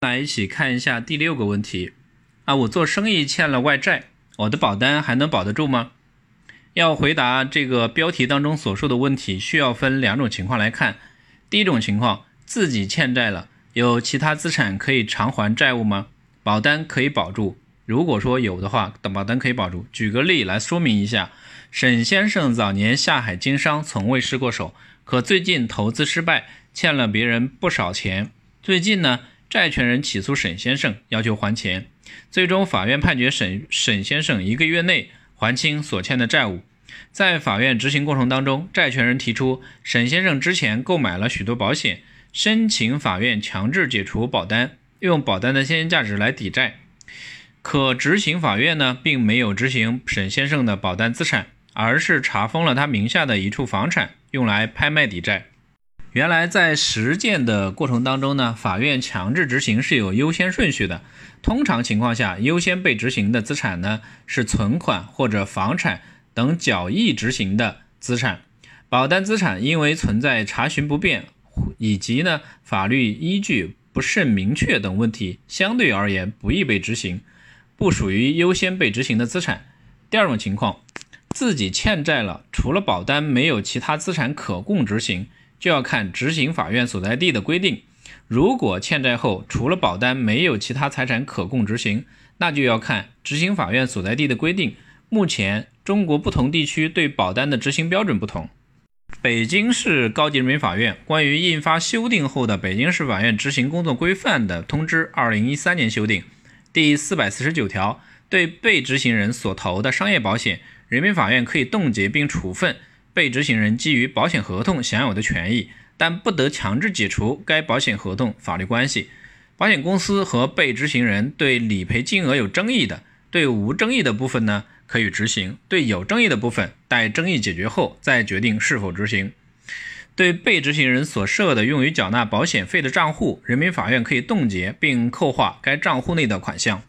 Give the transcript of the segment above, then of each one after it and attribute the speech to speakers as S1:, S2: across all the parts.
S1: 来一起看一下第六个问题啊，我做生意欠了外债，我的保单还能保得住吗？要回答这个标题当中所说的问题，需要分两种情况来看。第一种情况，自己欠债了，有其他资产可以偿还债务吗？保单可以保住。如果说有的话，保单可以保住。举个例来说明一下，沈先生早年下海经商，从未失过手，可最近投资失败，欠了别人不少钱。最近呢？债权人起诉沈先生，要求还钱，最终法院判决沈沈先生一个月内还清所欠的债务。在法院执行过程当中，债权人提出沈先生之前购买了许多保险，申请法院强制解除保单，用保单的现金价值来抵债。可执行法院呢，并没有执行沈先生的保单资产，而是查封了他名下的一处房产，用来拍卖抵债。原来在实践的过程当中呢，法院强制执行是有优先顺序的。通常情况下，优先被执行的资产呢是存款或者房产等较易执行的资产。保单资产因为存在查询不便以及呢法律依据不甚明确等问题，相对而言不易被执行，不属于优先被执行的资产。第二种情况，自己欠债了，除了保单没有其他资产可供执行。就要看执行法院所在地的规定。如果欠债后除了保单没有其他财产可供执行，那就要看执行法院所在地的规定。目前中国不同地区对保单的执行标准不同。北京市高级人民法院关于印发修订后的《北京市法院执行工作规范》的通知（二零一三年修订）第四百四十九条，对被执行人所投的商业保险，人民法院可以冻结并处分。被执行人基于保险合同享有的权益，但不得强制解除该保险合同法律关系。保险公司和被执行人对理赔金额有争议的，对无争议的部分呢可以执行；对有争议的部分，待争议解决后再决定是否执行。对被执行人所设的用于缴纳保险费的账户，人民法院可以冻结并扣划该账户内的款项。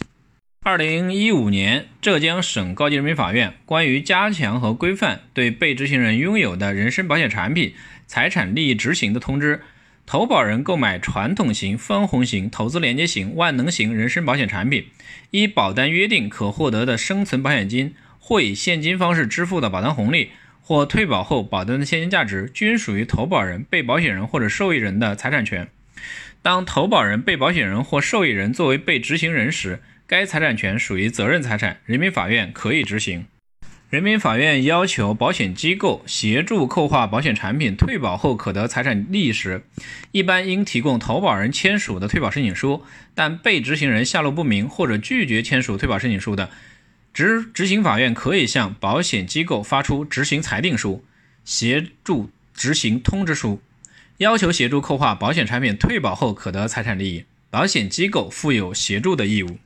S1: 二零一五年，浙江省高级人民法院关于加强和规范对被执行人拥有的人身保险产品财产利益执行的通知：投保人购买传统型、分红型、投资连接型、万能型人身保险产品，依保单约定可获得的生存保险金或以现金方式支付的保单红利，或退保后保单的现金价值，均属于投保人、被保险人或者受益人的财产权。当投保人、被保险人或受益人作为被执行人时，该财产权属于责任财产，人民法院可以执行。人民法院要求保险机构协助扣划保险产品退保后可得财产利益时，一般应提供投保人签署的退保申请书，但被执行人下落不明或者拒绝签署退保申请书的，执执行法院可以向保险机构发出执行裁定书、协助执行通知书，要求协助扣划保险产品退保后可得财产利益，保险机构负有协助的义务。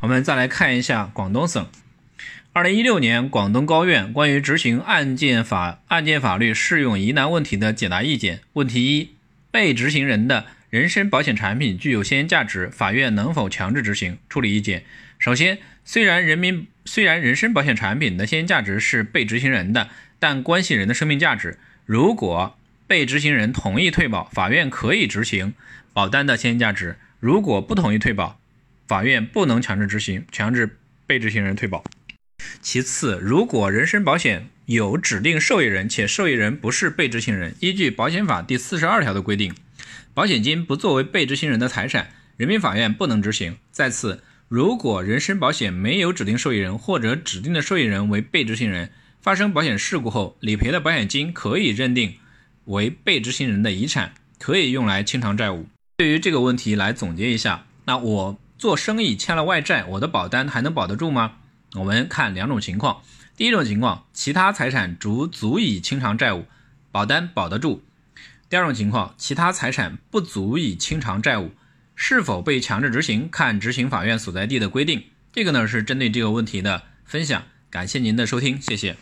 S1: 我们再来看一下广东省，二零一六年广东高院关于执行案件法案件法律适用疑难问题的解答意见。问题一：被执行人的人身保险产品具有现金价值，法院能否强制执行？处理意见。首先，虽然人民虽然人身保险产品的现金价值是被执行人的，但关系人的生命价值。如果被执行人同意退保，法院可以执行保单的现金价值；如果不同意退保，法院不能强制执行，强制被执行人退保。其次，如果人身保险有指定受益人，且受益人不是被执行人，依据保险法第四十二条的规定，保险金不作为被执行人的财产，人民法院不能执行。再次，如果人身保险没有指定受益人，或者指定的受益人为被执行人，发生保险事故后，理赔的保险金可以认定为被执行人的遗产，可以用来清偿债务。对于这个问题来总结一下，那我。做生意欠了外债，我的保单还能保得住吗？我们看两种情况。第一种情况，其他财产足足以清偿债务，保单保得住；第二种情况，其他财产不足以清偿债务，是否被强制执行，看执行法院所在地的规定。这个呢是针对这个问题的分享，感谢您的收听，谢谢。